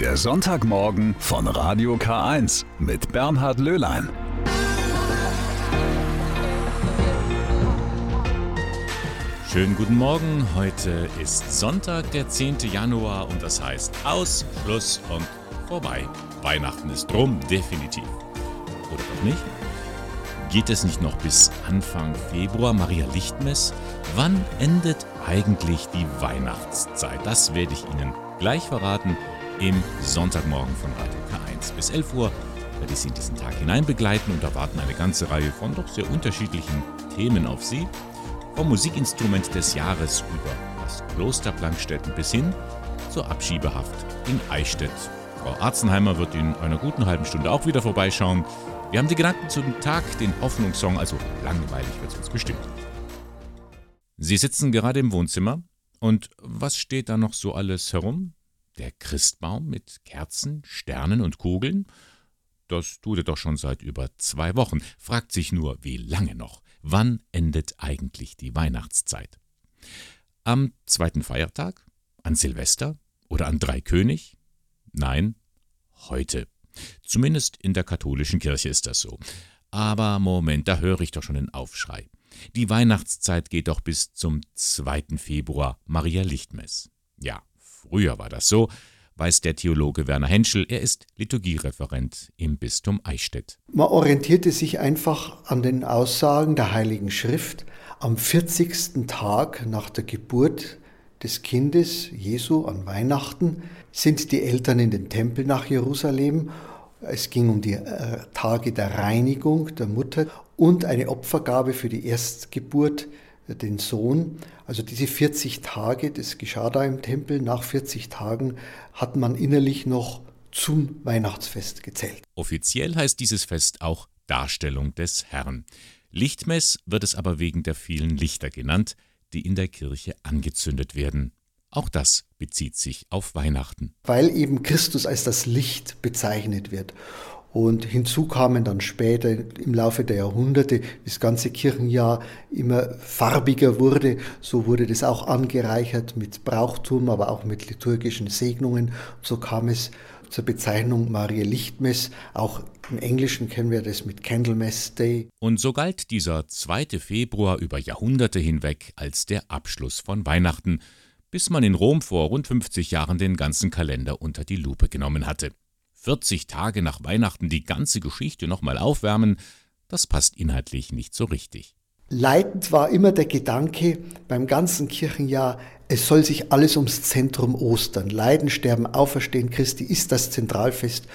Der Sonntagmorgen von Radio K1 mit Bernhard Löhlein. Schönen guten Morgen. Heute ist Sonntag, der 10. Januar und das heißt Aus, Schluss und vorbei. Weihnachten ist rum, definitiv. Oder doch nicht? Geht es nicht noch bis Anfang Februar Maria Lichtmess? Wann endet eigentlich die Weihnachtszeit? Das werde ich Ihnen gleich verraten im Sonntagmorgen von Radio K1. Bis 11 Uhr werde ich Sie in diesen Tag hinein begleiten und erwarten eine ganze Reihe von doch sehr unterschiedlichen Themen auf Sie. Vom Musikinstrument des Jahres über das Kloster Plankstetten bis hin zur Abschiebehaft in Eichstätt. Frau Arzenheimer wird in einer guten halben Stunde auch wieder vorbeischauen. Wir haben die Gedanken zum Tag, den Hoffnungssong, also langweilig wird es uns bestimmt. Sie sitzen gerade im Wohnzimmer und was steht da noch so alles herum? Der Christbaum mit Kerzen, Sternen und Kugeln? Das tut er doch schon seit über zwei Wochen. Fragt sich nur, wie lange noch? Wann endet eigentlich die Weihnachtszeit? Am zweiten Feiertag? An Silvester? Oder an Dreikönig? Nein, heute. Zumindest in der katholischen Kirche ist das so. Aber Moment, da höre ich doch schon den Aufschrei. Die Weihnachtszeit geht doch bis zum 2. Februar, Maria Lichtmess. Ja, früher war das so, weiß der Theologe Werner Henschel. Er ist Liturgiereferent im Bistum Eichstätt. Man orientierte sich einfach an den Aussagen der Heiligen Schrift. Am 40. Tag nach der Geburt des Kindes Jesu an Weihnachten sind die Eltern in den Tempel nach Jerusalem. Es ging um die äh, Tage der Reinigung der Mutter und eine Opfergabe für die Erstgeburt, den Sohn. Also diese 40 Tage, das geschah da im Tempel, nach 40 Tagen hat man innerlich noch zum Weihnachtsfest gezählt. Offiziell heißt dieses Fest auch Darstellung des Herrn. Lichtmess wird es aber wegen der vielen Lichter genannt, die in der Kirche angezündet werden. Auch das bezieht sich auf Weihnachten. Weil eben Christus als das Licht bezeichnet wird. Und hinzu kamen dann später im Laufe der Jahrhunderte, das ganze Kirchenjahr immer farbiger wurde, so wurde das auch angereichert mit Brauchtum, aber auch mit liturgischen Segnungen. So kam es zur Bezeichnung Maria Lichtmess. Auch im Englischen kennen wir das mit Candlemas Day. Und so galt dieser 2. Februar über Jahrhunderte hinweg als der Abschluss von Weihnachten, bis man in Rom vor rund 50 Jahren den ganzen Kalender unter die Lupe genommen hatte. 40 Tage nach Weihnachten die ganze Geschichte nochmal aufwärmen, das passt inhaltlich nicht so richtig. Leitend war immer der Gedanke beim ganzen Kirchenjahr, es soll sich alles ums Zentrum Ostern. Leiden, Sterben, Auferstehen Christi ist das Zentralfest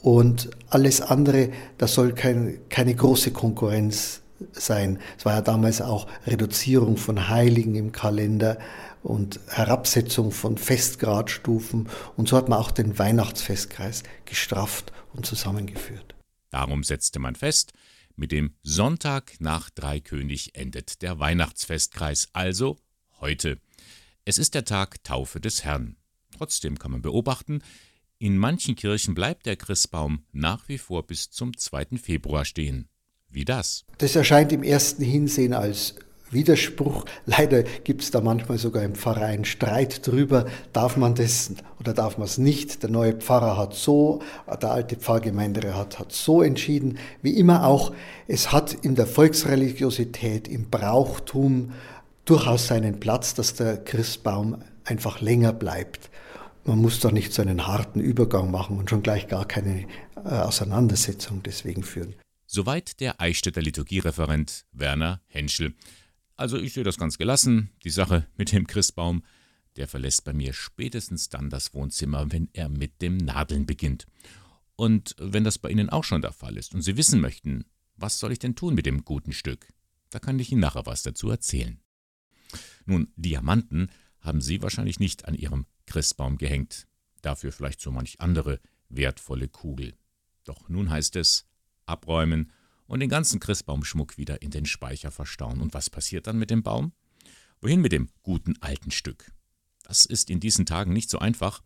und alles andere, das soll kein, keine große Konkurrenz sein. Es war ja damals auch Reduzierung von Heiligen im Kalender und Herabsetzung von Festgradstufen. Und so hat man auch den Weihnachtsfestkreis gestrafft und zusammengeführt. Darum setzte man fest, mit dem Sonntag nach Dreikönig endet der Weihnachtsfestkreis, also heute. Es ist der Tag Taufe des Herrn. Trotzdem kann man beobachten, in manchen Kirchen bleibt der Christbaum nach wie vor bis zum 2. Februar stehen. Wie das? Das erscheint im ersten Hinsehen als Widerspruch. Leider gibt es da manchmal sogar im Pfarreien Streit drüber, darf man das oder darf man es nicht. Der neue Pfarrer hat so, der alte Pfarrgemeinderat hat so entschieden. Wie immer auch, es hat in der Volksreligiosität, im Brauchtum durchaus seinen Platz, dass der Christbaum einfach länger bleibt. Man muss da nicht so einen harten Übergang machen und schon gleich gar keine äh, Auseinandersetzung deswegen führen. Soweit der Eichstätter Liturgiereferent Werner Henschel. Also ich sehe das ganz gelassen. Die Sache mit dem Christbaum, der verlässt bei mir spätestens dann das Wohnzimmer, wenn er mit dem Nadeln beginnt. Und wenn das bei Ihnen auch schon der Fall ist und Sie wissen möchten, was soll ich denn tun mit dem guten Stück, da kann ich Ihnen nachher was dazu erzählen. Nun, Diamanten haben Sie wahrscheinlich nicht an Ihrem Christbaum gehängt, dafür vielleicht so manch andere wertvolle Kugel. Doch nun heißt es abräumen und den ganzen Christbaumschmuck wieder in den Speicher verstauen. Und was passiert dann mit dem Baum? Wohin mit dem guten alten Stück? Das ist in diesen Tagen nicht so einfach.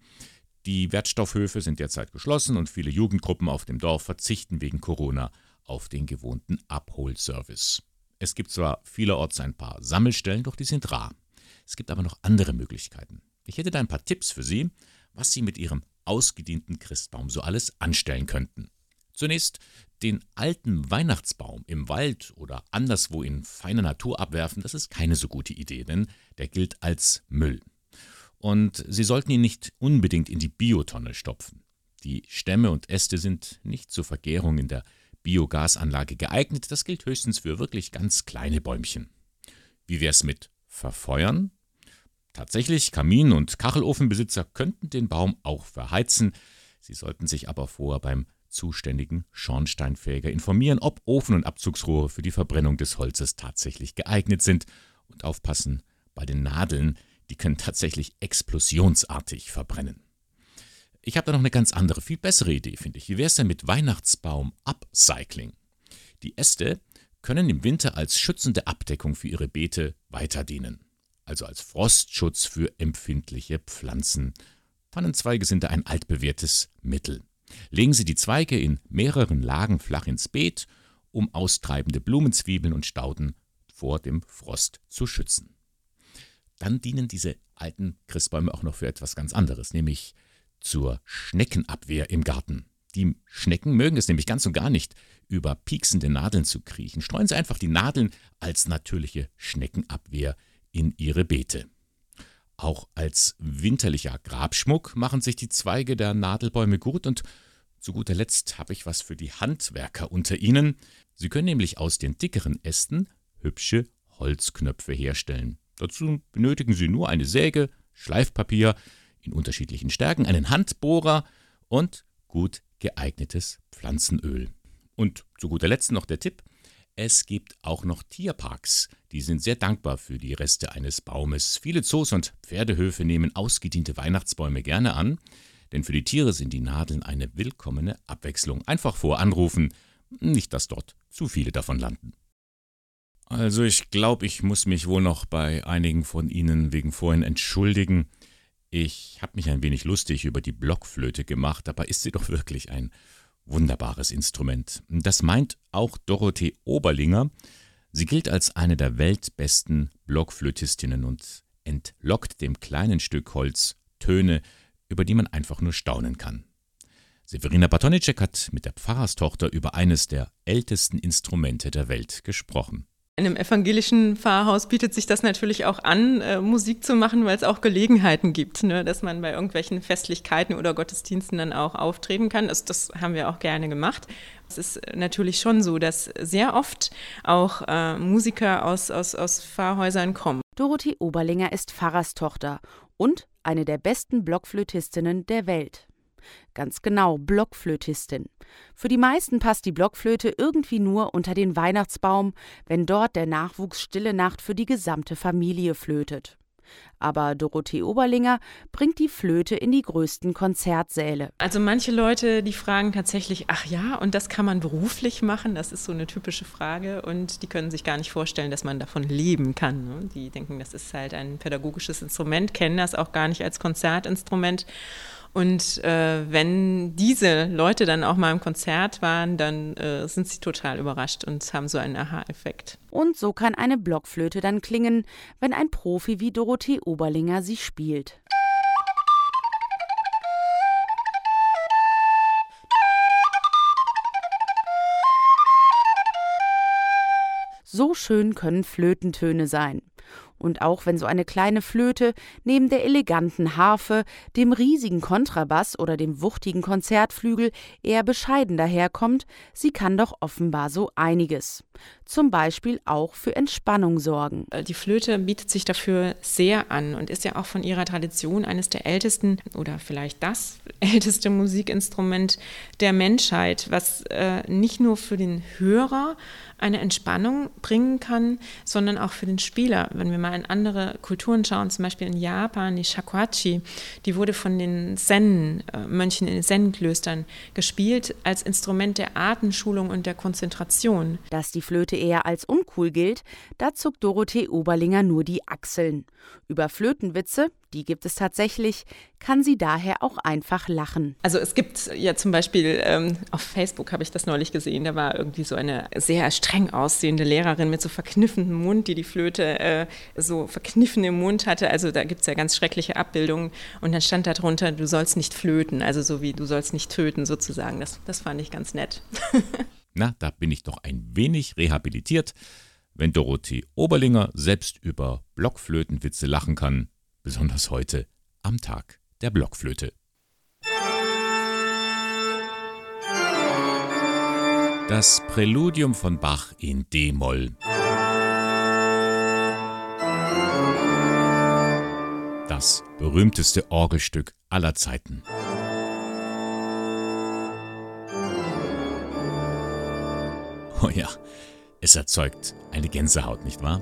Die Wertstoffhöfe sind derzeit geschlossen und viele Jugendgruppen auf dem Dorf verzichten wegen Corona auf den gewohnten Abholservice. Es gibt zwar vielerorts ein paar Sammelstellen, doch die sind rar. Es gibt aber noch andere Möglichkeiten. Ich hätte da ein paar Tipps für Sie, was Sie mit Ihrem ausgedienten Christbaum so alles anstellen könnten. Zunächst den alten Weihnachtsbaum im Wald oder anderswo in feiner Natur abwerfen, das ist keine so gute Idee, denn der gilt als Müll. Und Sie sollten ihn nicht unbedingt in die Biotonne stopfen. Die Stämme und Äste sind nicht zur Vergärung in der Biogasanlage geeignet, das gilt höchstens für wirklich ganz kleine Bäumchen. Wie wär's mit Verfeuern? Tatsächlich, Kamin- und Kachelofenbesitzer könnten den Baum auch verheizen, sie sollten sich aber vorher beim zuständigen Schornsteinfäger informieren, ob Ofen und Abzugsrohre für die Verbrennung des Holzes tatsächlich geeignet sind und aufpassen bei den Nadeln, die können tatsächlich explosionsartig verbrennen. Ich habe da noch eine ganz andere, viel bessere Idee, finde ich. Wie wäre es denn mit Weihnachtsbaum-Upcycling? Die Äste können im Winter als schützende Abdeckung für ihre Beete weiter dienen. Also als Frostschutz für empfindliche Pflanzen. Tannenzweige sind da ein altbewährtes Mittel. Legen Sie die Zweige in mehreren Lagen flach ins Beet, um austreibende Blumenzwiebeln und Stauden vor dem Frost zu schützen. Dann dienen diese alten Christbäume auch noch für etwas ganz anderes, nämlich zur Schneckenabwehr im Garten. Die Schnecken mögen es nämlich ganz und gar nicht, über pieksende Nadeln zu kriechen. Streuen Sie einfach die Nadeln als natürliche Schneckenabwehr in Ihre Beete. Auch als winterlicher Grabschmuck machen sich die Zweige der Nadelbäume gut und zu guter Letzt habe ich was für die Handwerker unter Ihnen. Sie können nämlich aus den dickeren Ästen hübsche Holzknöpfe herstellen. Dazu benötigen Sie nur eine Säge, Schleifpapier in unterschiedlichen Stärken, einen Handbohrer und gut geeignetes Pflanzenöl. Und zu guter Letzt noch der Tipp, es gibt auch noch Tierparks, die sind sehr dankbar für die Reste eines Baumes. Viele Zoos und Pferdehöfe nehmen ausgediente Weihnachtsbäume gerne an, denn für die Tiere sind die Nadeln eine willkommene Abwechslung. Einfach voranrufen, nicht dass dort zu viele davon landen. Also ich glaube, ich muss mich wohl noch bei einigen von Ihnen wegen vorhin entschuldigen. Ich habe mich ein wenig lustig über die Blockflöte gemacht, dabei ist sie doch wirklich ein wunderbares Instrument. Das meint auch Dorothee Oberlinger. Sie gilt als eine der weltbesten Blockflötistinnen und entlockt dem kleinen Stück Holz Töne, über die man einfach nur staunen kann. Severina Batonicek hat mit der Pfarrerstochter über eines der ältesten Instrumente der Welt gesprochen. In einem evangelischen Pfarrhaus bietet sich das natürlich auch an, äh, Musik zu machen, weil es auch Gelegenheiten gibt, ne, dass man bei irgendwelchen Festlichkeiten oder Gottesdiensten dann auch auftreten kann. Das, das haben wir auch gerne gemacht. Es ist natürlich schon so, dass sehr oft auch äh, Musiker aus, aus, aus Pfarrhäusern kommen. Dorothee Oberlinger ist Pfarrerstochter und eine der besten Blockflötistinnen der Welt. Ganz genau, Blockflötistin. Für die meisten passt die Blockflöte irgendwie nur unter den Weihnachtsbaum, wenn dort der Nachwuchs Stille Nacht für die gesamte Familie flötet. Aber Dorothee Oberlinger bringt die Flöte in die größten Konzertsäle. Also manche Leute, die fragen tatsächlich, ach ja, und das kann man beruflich machen? Das ist so eine typische Frage und die können sich gar nicht vorstellen, dass man davon leben kann. Ne? Die denken, das ist halt ein pädagogisches Instrument, kennen das auch gar nicht als Konzertinstrument. Und äh, wenn diese Leute dann auch mal im Konzert waren, dann äh, sind sie total überrascht und haben so einen Aha-Effekt. Und so kann eine Blockflöte dann klingen, wenn ein Profi wie Dorothee Oberlinger sie spielt. So schön können Flötentöne sein. Und auch wenn so eine kleine Flöte neben der eleganten Harfe, dem riesigen Kontrabass oder dem wuchtigen Konzertflügel eher bescheiden daherkommt, sie kann doch offenbar so einiges. Zum Beispiel auch für Entspannung sorgen. Äh, die Flöte bietet sich dafür sehr an und ist ja auch von ihrer Tradition eines der ältesten oder vielleicht das älteste Musikinstrument der Menschheit, was äh, nicht nur für den Hörer eine Entspannung bringen kann, sondern auch für den Spieler. Wenn wir mal in andere Kulturen schauen, zum Beispiel in Japan, die Shakuhachi, die wurde von den Zen-Mönchen in den Zen-Klöstern gespielt als Instrument der Atemschulung und der Konzentration. Dass die Flöte eher als uncool gilt, da zuckt Dorothee Oberlinger nur die Achseln. Über Flötenwitze die gibt es tatsächlich, kann sie daher auch einfach lachen. Also es gibt ja zum Beispiel, ähm, auf Facebook habe ich das neulich gesehen, da war irgendwie so eine sehr streng aussehende Lehrerin mit so verkniffenem Mund, die die Flöte äh, so verkniffen im Mund hatte. Also da gibt es ja ganz schreckliche Abbildungen und dann stand da drunter, du sollst nicht flöten, also so wie du sollst nicht töten sozusagen. Das, das fand ich ganz nett. Na, da bin ich doch ein wenig rehabilitiert. Wenn Dorothee Oberlinger selbst über Blockflötenwitze lachen kann, besonders heute am Tag der Blockflöte. Das Präludium von Bach in D-Moll. Das berühmteste Orgelstück aller Zeiten. Oh ja, es erzeugt eine Gänsehaut, nicht wahr?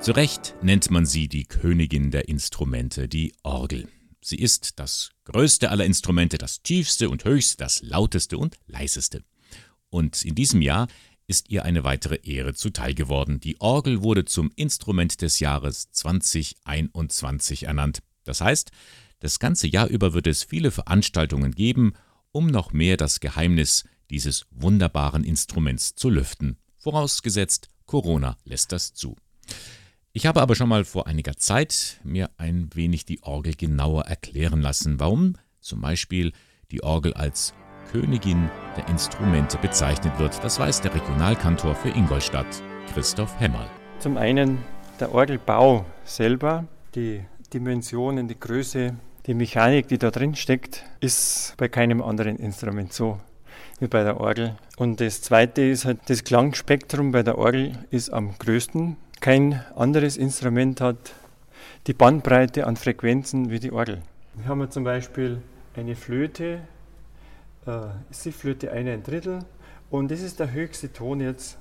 Zu Recht nennt man sie die Königin der Instrumente, die Orgel. Sie ist das größte aller Instrumente, das tiefste und höchste, das lauteste und leiseste. Und in diesem Jahr ist ihr eine weitere Ehre zuteil geworden. Die Orgel wurde zum Instrument des Jahres 2021 ernannt. Das heißt, das ganze Jahr über wird es viele Veranstaltungen geben, um noch mehr das Geheimnis dieses wunderbaren Instruments zu lüften. Vorausgesetzt, Corona lässt das zu. Ich habe aber schon mal vor einiger Zeit mir ein wenig die Orgel genauer erklären lassen, warum zum Beispiel die Orgel als Königin der Instrumente bezeichnet wird. Das weiß der Regionalkantor für Ingolstadt, Christoph Hemmerl. Zum einen der Orgelbau selber, die Dimensionen, die Größe, die Mechanik, die da drin steckt, ist bei keinem anderen Instrument so wie bei der Orgel. Und das zweite ist halt, das Klangspektrum bei der Orgel ist am größten. Kein anderes Instrument hat die Bandbreite an Frequenzen wie die Orgel. Hier haben wir zum Beispiel eine Flöte, äh, Sifflöte eine ein Drittel und das ist der höchste Ton jetzt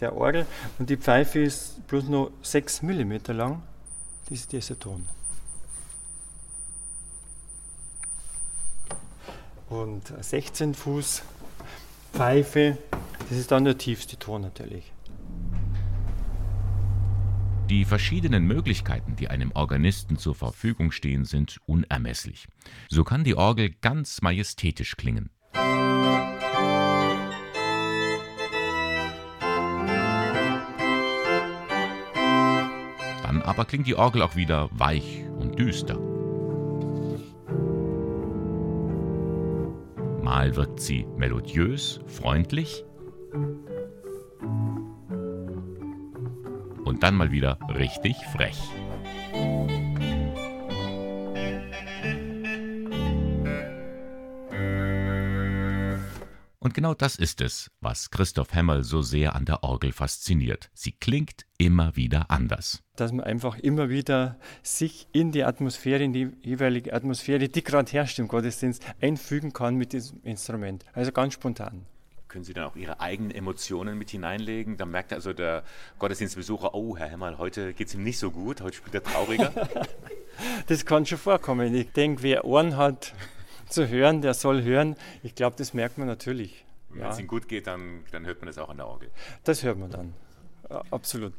der Orgel und die Pfeife ist bloß nur 6 mm lang. Das ist dieser Ton. Und 16 Fuß Pfeife, das ist dann der tiefste Ton natürlich. Die verschiedenen Möglichkeiten, die einem Organisten zur Verfügung stehen, sind unermesslich. So kann die Orgel ganz majestätisch klingen. Dann aber klingt die Orgel auch wieder weich und düster. Mal wirkt sie melodiös, freundlich, und dann mal wieder richtig frech. Und genau das ist es, was Christoph Hemmel so sehr an der Orgel fasziniert. Sie klingt immer wieder anders. Dass man einfach immer wieder sich in die Atmosphäre, in die jeweilige Atmosphäre, die gerade herrscht im Gottesdienst, einfügen kann mit diesem Instrument. Also ganz spontan können Sie dann auch Ihre eigenen Emotionen mit hineinlegen? Dann merkt also der Gottesdienstbesucher, oh, Herr Hemmerl, heute geht es ihm nicht so gut, heute spielt er trauriger. das kann schon vorkommen. Ich denke, wer Ohren hat zu hören, der soll hören. Ich glaube, das merkt man natürlich. Wenn ja. es ihm gut geht, dann, dann hört man das auch an der Orgel. Das hört man dann, absolut.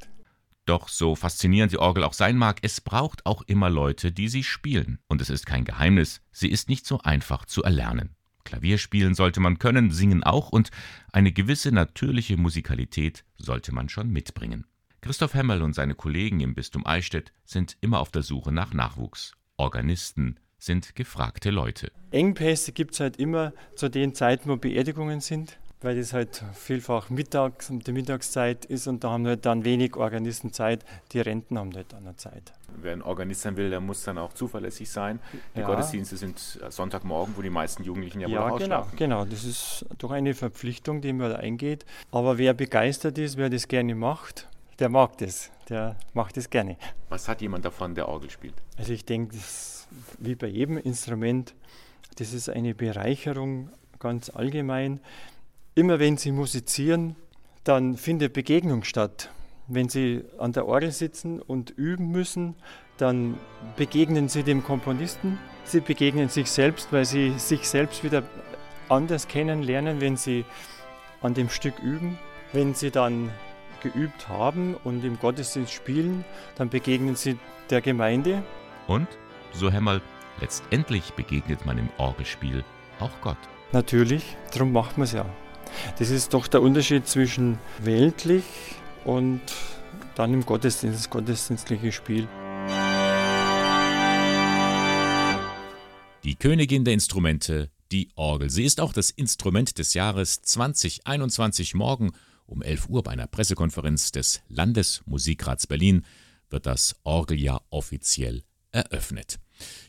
Doch so faszinierend die Orgel auch sein mag, es braucht auch immer Leute, die sie spielen. Und es ist kein Geheimnis, sie ist nicht so einfach zu erlernen. Klavier spielen sollte man können, singen auch und eine gewisse natürliche Musikalität sollte man schon mitbringen. Christoph Hemmel und seine Kollegen im Bistum Eichstätt sind immer auf der Suche nach Nachwuchs. Organisten sind gefragte Leute. Engpässe gibt es halt immer zu den Zeiten, wo Beerdigungen sind weil das halt vielfach mittags um die Mittagszeit ist und da haben halt dann wenig Organisten Zeit. Die Renten haben halt dann Zeit. Wer ein Organist sein will, der muss dann auch zuverlässig sein. Die ja. Gottesdienste sind Sonntagmorgen, wo die meisten Jugendlichen ja, ja wohl genau, genau. Das ist doch eine Verpflichtung, die man da eingeht. Aber wer begeistert ist, wer das gerne macht, der mag das. Der macht das gerne. Was hat jemand davon, der Orgel spielt? Also ich denke, wie bei jedem Instrument, das ist eine Bereicherung ganz allgemein. Immer wenn Sie musizieren, dann findet Begegnung statt. Wenn Sie an der Orgel sitzen und üben müssen, dann begegnen Sie dem Komponisten, Sie begegnen sich selbst, weil Sie sich selbst wieder anders kennenlernen, wenn sie an dem Stück üben. Wenn sie dann geübt haben und im Gottesdienst spielen, dann begegnen sie der Gemeinde. Und, so Hämmerl, letztendlich begegnet man im Orgelspiel auch Gott. Natürlich, darum macht man es ja. Das ist doch der Unterschied zwischen weltlich und dann im Gottesdienst, das gottesdienstliche Spiel. Die Königin der Instrumente, die Orgel. Sie ist auch das Instrument des Jahres 2021 morgen um 11 Uhr bei einer Pressekonferenz des Landesmusikrats Berlin wird das Orgeljahr offiziell eröffnet.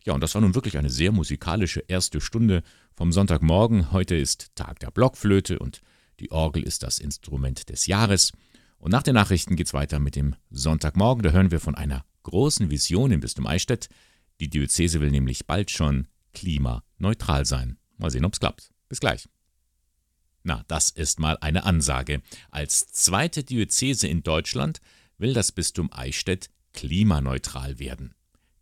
Ja, und das war nun wirklich eine sehr musikalische erste Stunde vom Sonntagmorgen. Heute ist Tag der Blockflöte und die Orgel ist das Instrument des Jahres. Und nach den Nachrichten geht es weiter mit dem Sonntagmorgen. Da hören wir von einer großen Vision im Bistum Eichstätt. Die Diözese will nämlich bald schon klimaneutral sein. Mal sehen, ob es klappt. Bis gleich. Na, das ist mal eine Ansage. Als zweite Diözese in Deutschland will das Bistum Eichstätt klimaneutral werden.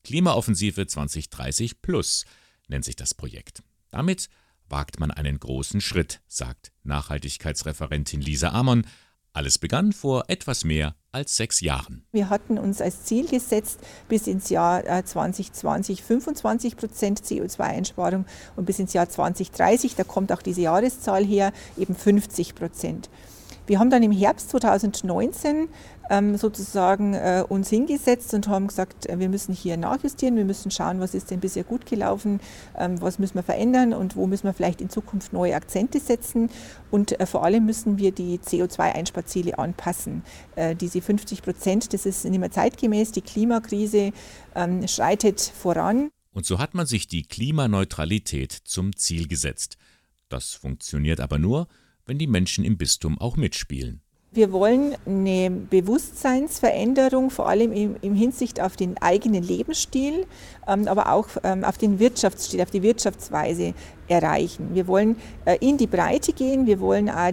Klimaoffensive 2030 Plus nennt sich das Projekt. Damit wagt man einen großen Schritt, sagt Nachhaltigkeitsreferentin Lisa Amon alles begann vor etwas mehr als sechs Jahren. Wir hatten uns als Ziel gesetzt, bis ins Jahr 2020 äh, 25 Prozent CO2-Einsparung und bis ins Jahr 2030, da kommt auch diese Jahreszahl her, eben 50 Prozent. Wir haben dann im Herbst 2019 ähm, sozusagen äh, uns hingesetzt und haben gesagt, äh, wir müssen hier nachjustieren, wir müssen schauen, was ist denn bisher gut gelaufen, ähm, was müssen wir verändern und wo müssen wir vielleicht in Zukunft neue Akzente setzen. Und äh, vor allem müssen wir die CO2-Einsparziele anpassen. Diese 50 Prozent, das ist nicht mehr zeitgemäß, die Klimakrise ähm, schreitet voran. Und so hat man sich die Klimaneutralität zum Ziel gesetzt. Das funktioniert aber nur, wenn die Menschen im Bistum auch mitspielen. Wir wollen eine Bewusstseinsveränderung, vor allem im, im Hinsicht auf den eigenen Lebensstil, ähm, aber auch ähm, auf den Wirtschaftsstil, auf die Wirtschaftsweise erreichen. Wir wollen äh, in die Breite gehen, wir wollen auch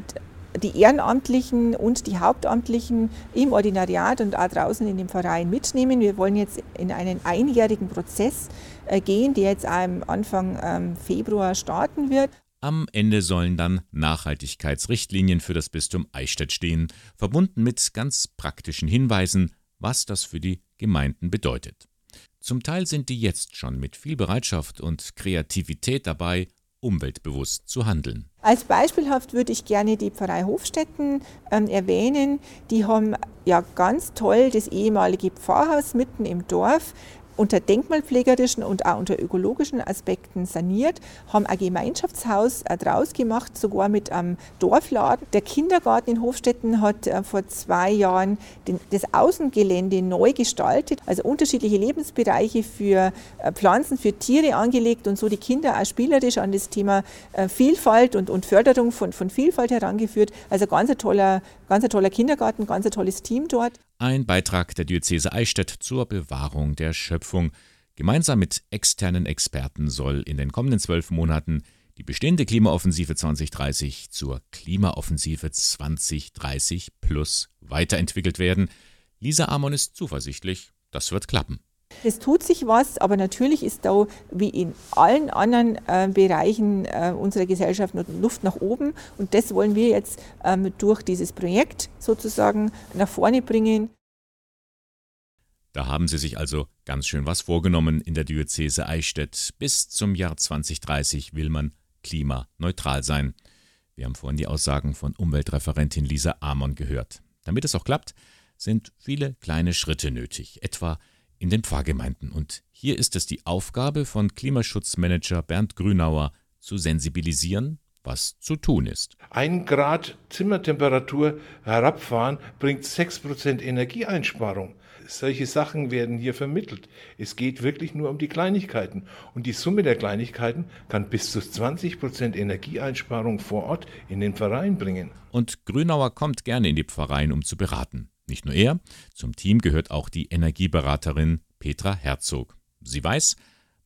die Ehrenamtlichen und die Hauptamtlichen im Ordinariat und auch draußen in dem Verein mitnehmen. Wir wollen jetzt in einen einjährigen Prozess äh, gehen, der jetzt am Anfang ähm, Februar starten wird. Am Ende sollen dann Nachhaltigkeitsrichtlinien für das Bistum Eichstätt stehen, verbunden mit ganz praktischen Hinweisen, was das für die Gemeinden bedeutet. Zum Teil sind die jetzt schon mit viel Bereitschaft und Kreativität dabei, umweltbewusst zu handeln. Als beispielhaft würde ich gerne die Pfarrei Hofstetten ähm, erwähnen. Die haben ja ganz toll das ehemalige Pfarrhaus mitten im Dorf unter denkmalpflegerischen und auch unter ökologischen Aspekten saniert, haben ein Gemeinschaftshaus äh, draus gemacht, sogar mit einem Dorfladen. Der Kindergarten in Hofstetten hat äh, vor zwei Jahren das Außengelände neu gestaltet, also unterschiedliche Lebensbereiche für äh, Pflanzen, für Tiere angelegt und so die Kinder auch spielerisch an das Thema Vielfalt und, und Förderung von, von Vielfalt herangeführt. Also ganz ein toller, ganz ein toller Kindergarten, ganz ein tolles Team dort. Ein Beitrag der Diözese Eichstätt zur Bewahrung der Schöpfung. Gemeinsam mit externen Experten soll in den kommenden zwölf Monaten die bestehende Klimaoffensive 2030 zur Klimaoffensive 2030 Plus weiterentwickelt werden. Lisa Amon ist zuversichtlich, das wird klappen. Es tut sich was, aber natürlich ist da wie in allen anderen äh, Bereichen äh, unserer Gesellschaft noch Luft nach oben. Und das wollen wir jetzt ähm, durch dieses Projekt sozusagen nach vorne bringen. Da haben sie sich also ganz schön was vorgenommen in der Diözese Eichstätt. Bis zum Jahr 2030 will man klimaneutral sein. Wir haben vorhin die Aussagen von Umweltreferentin Lisa Amon gehört. Damit es auch klappt, sind viele kleine Schritte nötig, etwa in den Pfarrgemeinden. Und hier ist es die Aufgabe von Klimaschutzmanager Bernd Grünauer, zu sensibilisieren, was zu tun ist. Ein Grad Zimmertemperatur herabfahren bringt 6% Energieeinsparung. Solche Sachen werden hier vermittelt. Es geht wirklich nur um die Kleinigkeiten. Und die Summe der Kleinigkeiten kann bis zu 20% Energieeinsparung vor Ort in den Verein bringen. Und Grünauer kommt gerne in die Pfarreien, um zu beraten. Nicht nur er, zum Team gehört auch die Energieberaterin Petra Herzog. Sie weiß,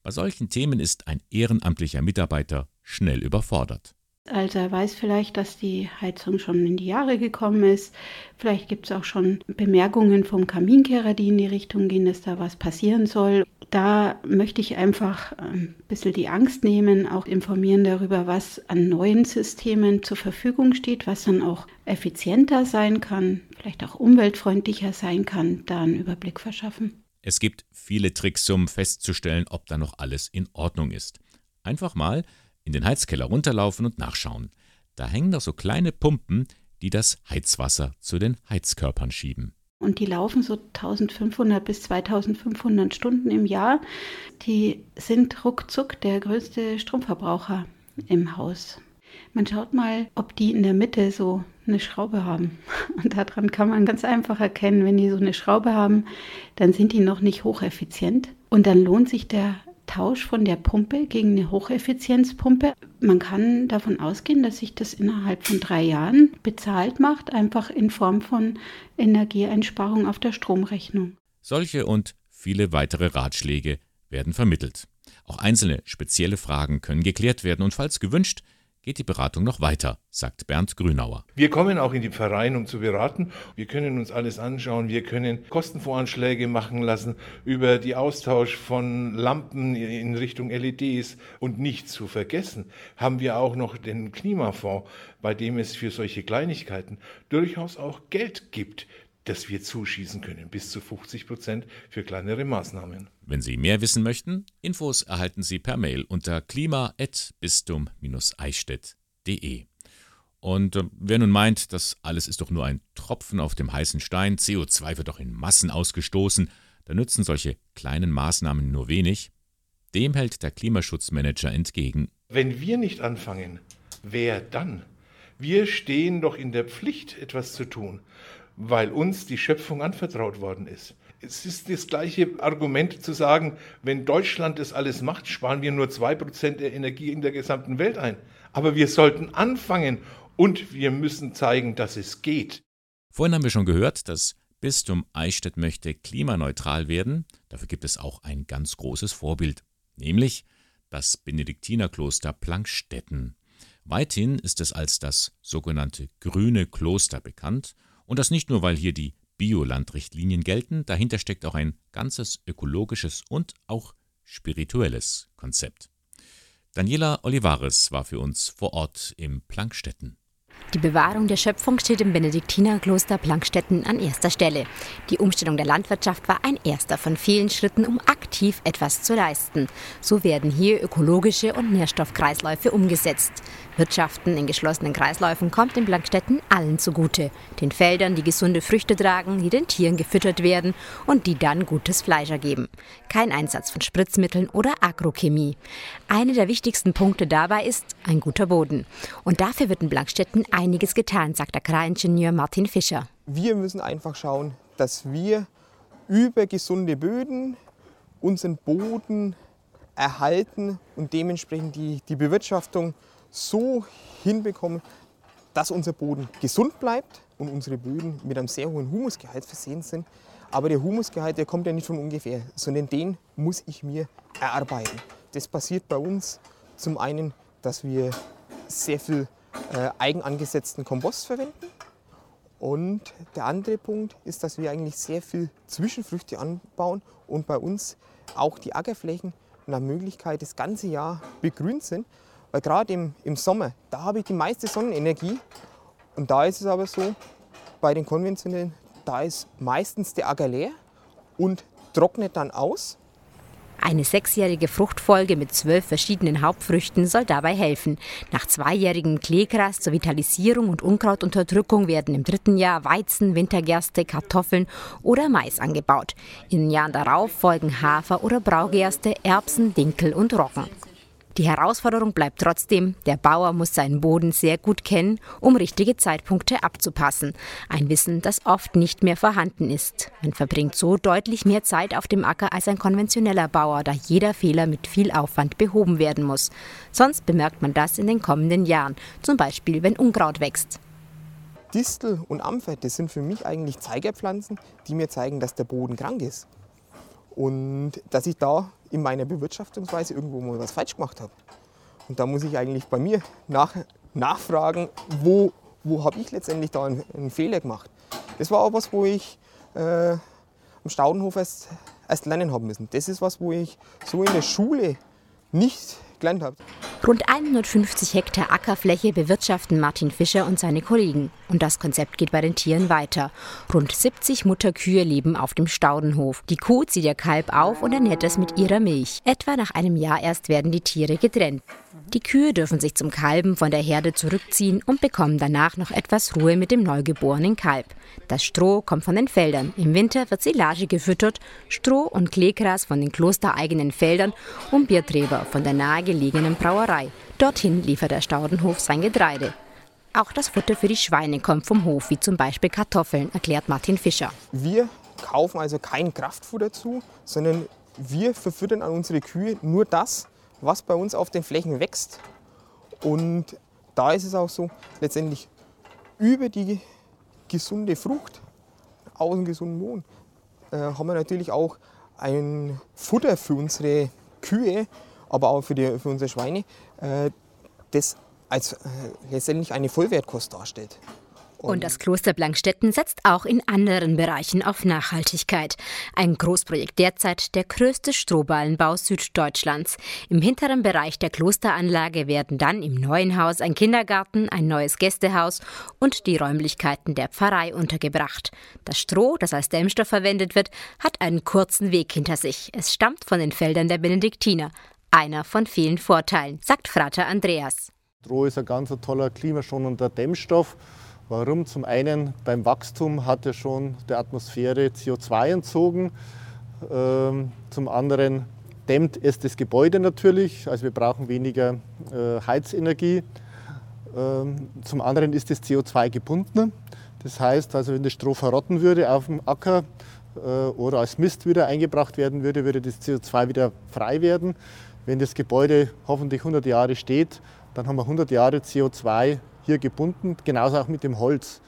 bei solchen Themen ist ein ehrenamtlicher Mitarbeiter schnell überfordert. Also er weiß vielleicht, dass die Heizung schon in die Jahre gekommen ist. Vielleicht gibt es auch schon Bemerkungen vom Kaminkehrer, die in die Richtung gehen, dass da was passieren soll. Da möchte ich einfach ein bisschen die Angst nehmen, auch informieren darüber, was an neuen Systemen zur Verfügung steht, was dann auch effizienter sein kann, vielleicht auch umweltfreundlicher sein kann, da einen Überblick verschaffen. Es gibt viele Tricks, um festzustellen, ob da noch alles in Ordnung ist. Einfach mal in den Heizkeller runterlaufen und nachschauen. Da hängen noch so kleine Pumpen, die das Heizwasser zu den Heizkörpern schieben. Und die laufen so 1500 bis 2500 Stunden im Jahr. Die sind ruckzuck der größte Stromverbraucher im Haus. Man schaut mal, ob die in der Mitte so eine Schraube haben. Und daran kann man ganz einfach erkennen, wenn die so eine Schraube haben, dann sind die noch nicht hocheffizient. Und dann lohnt sich der Tausch von der Pumpe gegen eine Hocheffizienzpumpe. Man kann davon ausgehen, dass sich das innerhalb von drei Jahren bezahlt macht, einfach in Form von Energieeinsparung auf der Stromrechnung. Solche und viele weitere Ratschläge werden vermittelt. Auch einzelne spezielle Fragen können geklärt werden und falls gewünscht, geht die Beratung noch weiter, sagt Bernd Grünauer. Wir kommen auch in die Verein, um zu beraten. Wir können uns alles anschauen. Wir können Kostenvoranschläge machen lassen über die Austausch von Lampen in Richtung LEDs. Und nicht zu vergessen, haben wir auch noch den Klimafonds, bei dem es für solche Kleinigkeiten durchaus auch Geld gibt das wir zuschießen können, bis zu 50 Prozent für kleinere Maßnahmen. Wenn Sie mehr wissen möchten, Infos erhalten Sie per Mail unter klima.bistum-eichstätt.de. Und äh, wer nun meint, das alles ist doch nur ein Tropfen auf dem heißen Stein, CO2 wird doch in Massen ausgestoßen, da nützen solche kleinen Maßnahmen nur wenig, dem hält der Klimaschutzmanager entgegen. Wenn wir nicht anfangen, wer dann? Wir stehen doch in der Pflicht, etwas zu tun weil uns die Schöpfung anvertraut worden ist. Es ist das gleiche Argument zu sagen, wenn Deutschland das alles macht, sparen wir nur 2% der Energie in der gesamten Welt ein. Aber wir sollten anfangen und wir müssen zeigen, dass es geht. Vorhin haben wir schon gehört, das Bistum Eichstätt möchte klimaneutral werden. Dafür gibt es auch ein ganz großes Vorbild, nämlich das Benediktinerkloster Plankstetten. Weithin ist es als das sogenannte grüne Kloster bekannt und das nicht nur, weil hier die Biolandrichtlinien gelten, dahinter steckt auch ein ganzes ökologisches und auch spirituelles Konzept. Daniela Olivares war für uns vor Ort im Plankstetten. Die Bewahrung der Schöpfung steht im Benediktinerkloster Plankstetten an erster Stelle. Die Umstellung der Landwirtschaft war ein erster von vielen Schritten, um aktiv etwas zu leisten. So werden hier ökologische und Nährstoffkreisläufe umgesetzt. Wirtschaften in geschlossenen Kreisläufen kommt in Plankstetten allen zugute. Den Feldern, die gesunde Früchte tragen, die den Tieren gefüttert werden und die dann gutes Fleisch ergeben. Kein Einsatz von Spritzmitteln oder Agrochemie. Einer der wichtigsten Punkte dabei ist ein guter Boden. Und dafür wird in Plankstetten einiges getan, sagt Agraringenieur Martin Fischer. Wir müssen einfach schauen, dass wir über gesunde Böden unseren Boden erhalten und dementsprechend die, die Bewirtschaftung so hinbekommen, dass unser Boden gesund bleibt und unsere Böden mit einem sehr hohen Humusgehalt versehen sind. Aber der Humusgehalt, der kommt ja nicht von ungefähr, sondern den muss ich mir erarbeiten. Das passiert bei uns zum einen, dass wir sehr viel äh, eigenangesetzten Kompost verwenden. Und der andere Punkt ist, dass wir eigentlich sehr viel Zwischenfrüchte anbauen und bei uns auch die Ackerflächen nach Möglichkeit das ganze Jahr begrünt sind. Weil gerade im, im Sommer, da habe ich die meiste Sonnenenergie. Und da ist es aber so, bei den konventionellen, da ist meistens der Acker leer und trocknet dann aus. Eine sechsjährige Fruchtfolge mit zwölf verschiedenen Hauptfrüchten soll dabei helfen. Nach zweijährigem Kleegras zur Vitalisierung und Unkrautunterdrückung werden im dritten Jahr Weizen, Wintergerste, Kartoffeln oder Mais angebaut. In den Jahren darauf folgen Hafer oder Braugerste, Erbsen, Dinkel und Roggen. Die Herausforderung bleibt trotzdem, der Bauer muss seinen Boden sehr gut kennen, um richtige Zeitpunkte abzupassen. Ein Wissen, das oft nicht mehr vorhanden ist. Man verbringt so deutlich mehr Zeit auf dem Acker als ein konventioneller Bauer, da jeder Fehler mit viel Aufwand behoben werden muss. Sonst bemerkt man das in den kommenden Jahren, zum Beispiel wenn Unkraut wächst. Distel und das sind für mich eigentlich Zeigerpflanzen, die mir zeigen, dass der Boden krank ist. Und dass ich da in meiner Bewirtschaftungsweise irgendwo mal was falsch gemacht habe. Und da muss ich eigentlich bei mir nach, nachfragen, wo, wo habe ich letztendlich da einen, einen, Fehler gemacht. Das war auch was, wo ich äh, am Staudenhof erst, erst lernen haben müssen. Das ist was, wo ich so in der Schule nicht gelernt habe. Rund 150 Hektar Ackerfläche bewirtschaften Martin Fischer und seine Kollegen. Und das Konzept geht bei den Tieren weiter. Rund 70 Mutterkühe leben auf dem Staudenhof. Die Kuh zieht ihr Kalb auf und ernährt es mit ihrer Milch. Etwa nach einem Jahr erst werden die Tiere getrennt. Die Kühe dürfen sich zum Kalben von der Herde zurückziehen und bekommen danach noch etwas Ruhe mit dem neugeborenen Kalb. Das Stroh kommt von den Feldern. Im Winter wird Silage gefüttert, Stroh und Kleegras von den klostereigenen Feldern und Bierträber von der nahegelegenen Brauerei. Dorthin liefert der Staudenhof sein Getreide. Auch das Futter für die Schweine kommt vom Hof, wie zum Beispiel Kartoffeln, erklärt Martin Fischer. Wir kaufen also kein Kraftfutter zu, sondern wir verfüttern an unsere Kühe nur das, was bei uns auf den Flächen wächst. Und da ist es auch so, letztendlich über die gesunde Frucht aus dem gesunden Boden äh, haben wir natürlich auch ein Futter für unsere Kühe, aber auch für, die, für unsere Schweine, äh, das als äh, letztendlich eine Vollwertkost darstellt. Und das Kloster Blankstetten setzt auch in anderen Bereichen auf Nachhaltigkeit. Ein Großprojekt derzeit der größte Strohballenbau Süddeutschlands. Im hinteren Bereich der Klosteranlage werden dann im neuen Haus ein Kindergarten, ein neues Gästehaus und die Räumlichkeiten der Pfarrei untergebracht. Das Stroh, das als Dämmstoff verwendet wird, hat einen kurzen Weg hinter sich. Es stammt von den Feldern der Benediktiner. Einer von vielen Vorteilen, sagt Frater Andreas. Stroh ist ein ganz toller klimaschonender Dämmstoff Warum? Zum einen beim Wachstum hat er schon der Atmosphäre CO2 entzogen. Ähm, zum anderen dämmt es das Gebäude natürlich, also wir brauchen weniger äh, Heizenergie. Ähm, zum anderen ist das CO2 gebunden. Das heißt, also wenn das Stroh verrotten würde auf dem Acker äh, oder als Mist wieder eingebracht werden würde, würde das CO2 wieder frei werden. Wenn das Gebäude hoffentlich 100 Jahre steht, dann haben wir 100 Jahre CO2 hier gebunden, genauso auch mit dem Holz.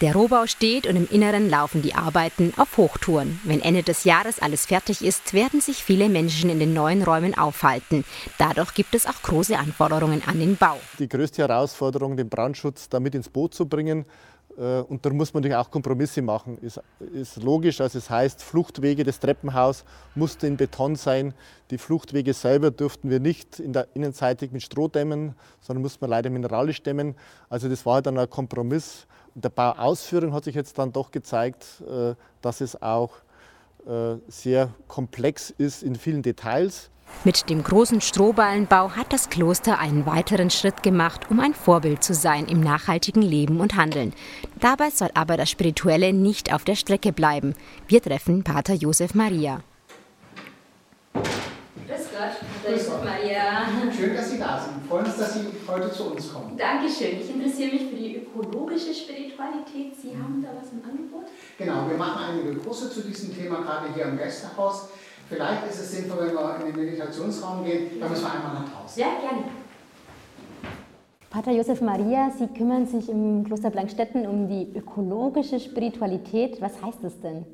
Der Rohbau steht und im Inneren laufen die Arbeiten auf Hochtouren. Wenn Ende des Jahres alles fertig ist, werden sich viele Menschen in den neuen Räumen aufhalten. Dadurch gibt es auch große Anforderungen an den Bau. Die größte Herausforderung, den Brandschutz damit ins Boot zu bringen, und da muss man natürlich auch Kompromisse machen. Ist, ist logisch, also es heißt, Fluchtwege des Treppenhaus mussten in Beton sein. Die Fluchtwege selber durften wir nicht in der Innenseitig mit Stroh dämmen, sondern mussten wir leider mineralisch dämmen. Also das war dann ein Kompromiss. In der Bauausführung hat sich jetzt dann doch gezeigt, äh, dass es auch äh, sehr komplex ist in vielen Details. Mit dem großen Strohballenbau hat das Kloster einen weiteren Schritt gemacht, um ein Vorbild zu sein im nachhaltigen Leben und Handeln. Dabei soll aber das Spirituelle nicht auf der Strecke bleiben. Wir treffen Pater Josef Maria. Grüß Gott, Pater Josef Maria. Schön, dass Sie da sind. Wir freuen uns, dass Sie heute zu uns kommen. Dankeschön. Ich interessiere mich für die ökologische Spiritualität. Sie haben da was im Angebot? Genau, wir machen einige Kurse zu diesem Thema, gerade hier im Gästehaus. Vielleicht ist es sinnvoll, wenn wir in den Meditationsraum gehen, da müssen wir einmal nach draußen. Ja, gerne. Pater Josef Maria, Sie kümmern sich im Kloster Blankstetten um die ökologische Spiritualität. Was heißt das denn?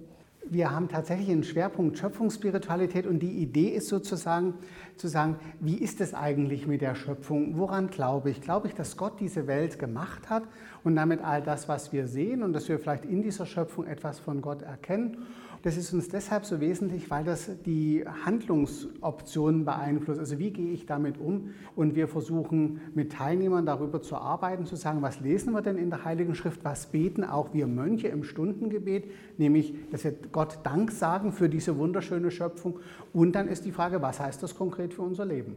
Wir haben tatsächlich einen Schwerpunkt Schöpfungsspiritualität und die Idee ist sozusagen zu sagen, wie ist es eigentlich mit der Schöpfung? Woran glaube ich? Glaube ich, dass Gott diese Welt gemacht hat und damit all das, was wir sehen und dass wir vielleicht in dieser Schöpfung etwas von Gott erkennen? Das ist uns deshalb so wesentlich, weil das die Handlungsoptionen beeinflusst. Also wie gehe ich damit um? Und wir versuchen mit Teilnehmern darüber zu arbeiten, zu sagen, was lesen wir denn in der Heiligen Schrift, was beten auch wir Mönche im Stundengebet, nämlich, dass wir Gott Dank sagen für diese wunderschöne Schöpfung. Und dann ist die Frage, was heißt das konkret für unser Leben?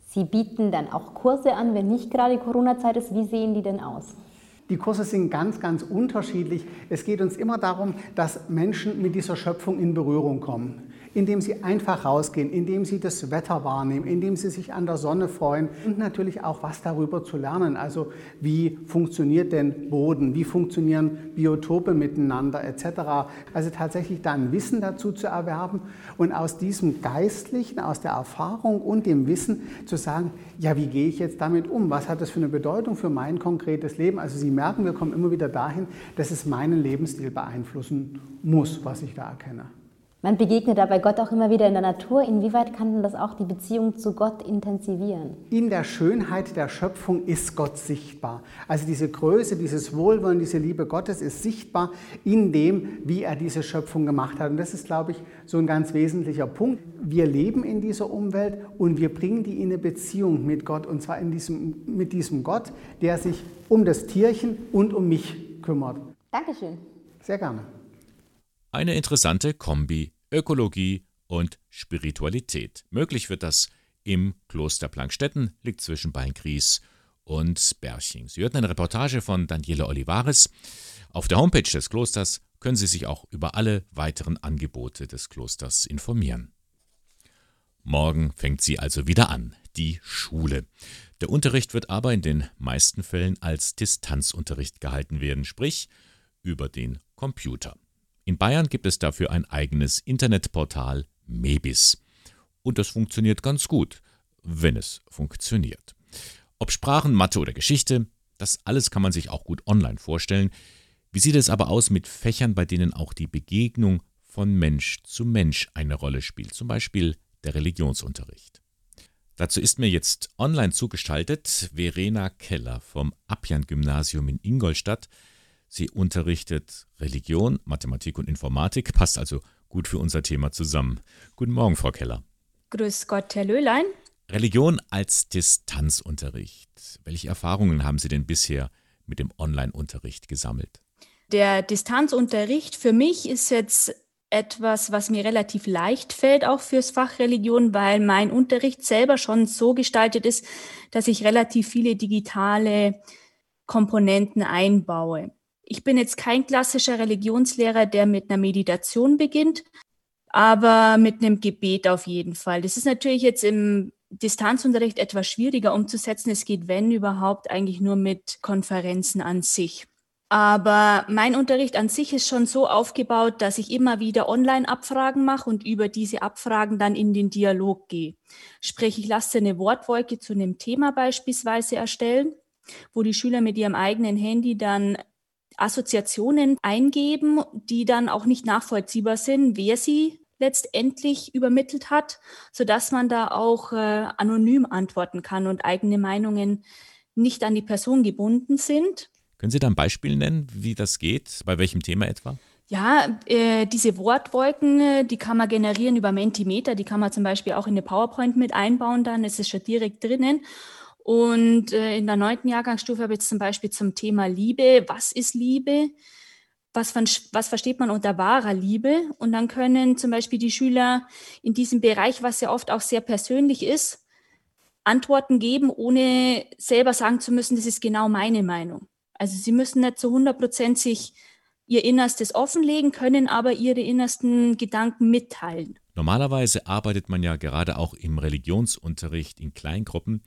Sie bieten dann auch Kurse an, wenn nicht gerade Corona-Zeit ist. Wie sehen die denn aus? Die Kurse sind ganz, ganz unterschiedlich. Es geht uns immer darum, dass Menschen mit dieser Schöpfung in Berührung kommen indem sie einfach rausgehen, indem sie das Wetter wahrnehmen, indem sie sich an der Sonne freuen und natürlich auch was darüber zu lernen. Also wie funktioniert denn Boden, wie funktionieren Biotope miteinander etc. Also tatsächlich dann Wissen dazu zu erwerben und aus diesem Geistlichen, aus der Erfahrung und dem Wissen zu sagen, ja, wie gehe ich jetzt damit um? Was hat das für eine Bedeutung für mein konkretes Leben? Also Sie merken, wir kommen immer wieder dahin, dass es meinen Lebensstil beeinflussen muss, was ich da erkenne. Man begegnet dabei Gott auch immer wieder in der Natur. Inwieweit kann das auch die Beziehung zu Gott intensivieren? In der Schönheit der Schöpfung ist Gott sichtbar. Also diese Größe, dieses Wohlwollen, diese Liebe Gottes ist sichtbar in dem, wie er diese Schöpfung gemacht hat. Und das ist, glaube ich, so ein ganz wesentlicher Punkt. Wir leben in dieser Umwelt und wir bringen die in eine Beziehung mit Gott. Und zwar in diesem, mit diesem Gott, der sich um das Tierchen und um mich kümmert. Dankeschön. Sehr gerne. Eine interessante Kombi Ökologie und Spiritualität. Möglich wird das im Kloster Plankstetten, liegt zwischen Beingries und Berching. Sie hörten eine Reportage von Daniele Olivares. Auf der Homepage des Klosters können Sie sich auch über alle weiteren Angebote des Klosters informieren. Morgen fängt sie also wieder an, die Schule. Der Unterricht wird aber in den meisten Fällen als Distanzunterricht gehalten werden, sprich über den Computer. In Bayern gibt es dafür ein eigenes Internetportal Mebis. Und das funktioniert ganz gut, wenn es funktioniert. Ob Sprachen, Mathe oder Geschichte, das alles kann man sich auch gut online vorstellen. Wie sieht es aber aus mit Fächern, bei denen auch die Begegnung von Mensch zu Mensch eine Rolle spielt, zum Beispiel der Religionsunterricht? Dazu ist mir jetzt online zugeschaltet Verena Keller vom Apjan-Gymnasium in Ingolstadt. Sie unterrichtet Religion, Mathematik und Informatik, passt also gut für unser Thema zusammen. Guten Morgen, Frau Keller. Grüß Gott, Herr Löhlein. Religion als Distanzunterricht. Welche Erfahrungen haben Sie denn bisher mit dem Online-Unterricht gesammelt? Der Distanzunterricht für mich ist jetzt etwas, was mir relativ leicht fällt, auch fürs Fach Religion, weil mein Unterricht selber schon so gestaltet ist, dass ich relativ viele digitale Komponenten einbaue. Ich bin jetzt kein klassischer Religionslehrer, der mit einer Meditation beginnt, aber mit einem Gebet auf jeden Fall. Das ist natürlich jetzt im Distanzunterricht etwas schwieriger umzusetzen. Es geht, wenn überhaupt, eigentlich nur mit Konferenzen an sich. Aber mein Unterricht an sich ist schon so aufgebaut, dass ich immer wieder Online-Abfragen mache und über diese Abfragen dann in den Dialog gehe. Sprich, ich lasse eine Wortwolke zu einem Thema beispielsweise erstellen, wo die Schüler mit ihrem eigenen Handy dann Assoziationen eingeben, die dann auch nicht nachvollziehbar sind, wer sie letztendlich übermittelt hat, sodass man da auch äh, anonym antworten kann und eigene Meinungen nicht an die Person gebunden sind. Können Sie da ein Beispiel nennen, wie das geht? Bei welchem Thema etwa? Ja, äh, diese Wortwolken, äh, die kann man generieren über Mentimeter, die kann man zum Beispiel auch in eine PowerPoint mit einbauen, dann ist es schon direkt drinnen. Und äh, in der neunten Jahrgangsstufe habe ich zum Beispiel zum Thema Liebe. Was ist Liebe? Was, von, was versteht man unter wahrer Liebe? Und dann können zum Beispiel die Schüler in diesem Bereich, was ja oft auch sehr persönlich ist, Antworten geben, ohne selber sagen zu müssen, das ist genau meine Meinung. Also sie müssen nicht zu 100 Prozent sich ihr Innerstes offenlegen, können aber ihre innersten Gedanken mitteilen. Normalerweise arbeitet man ja gerade auch im Religionsunterricht in Kleingruppen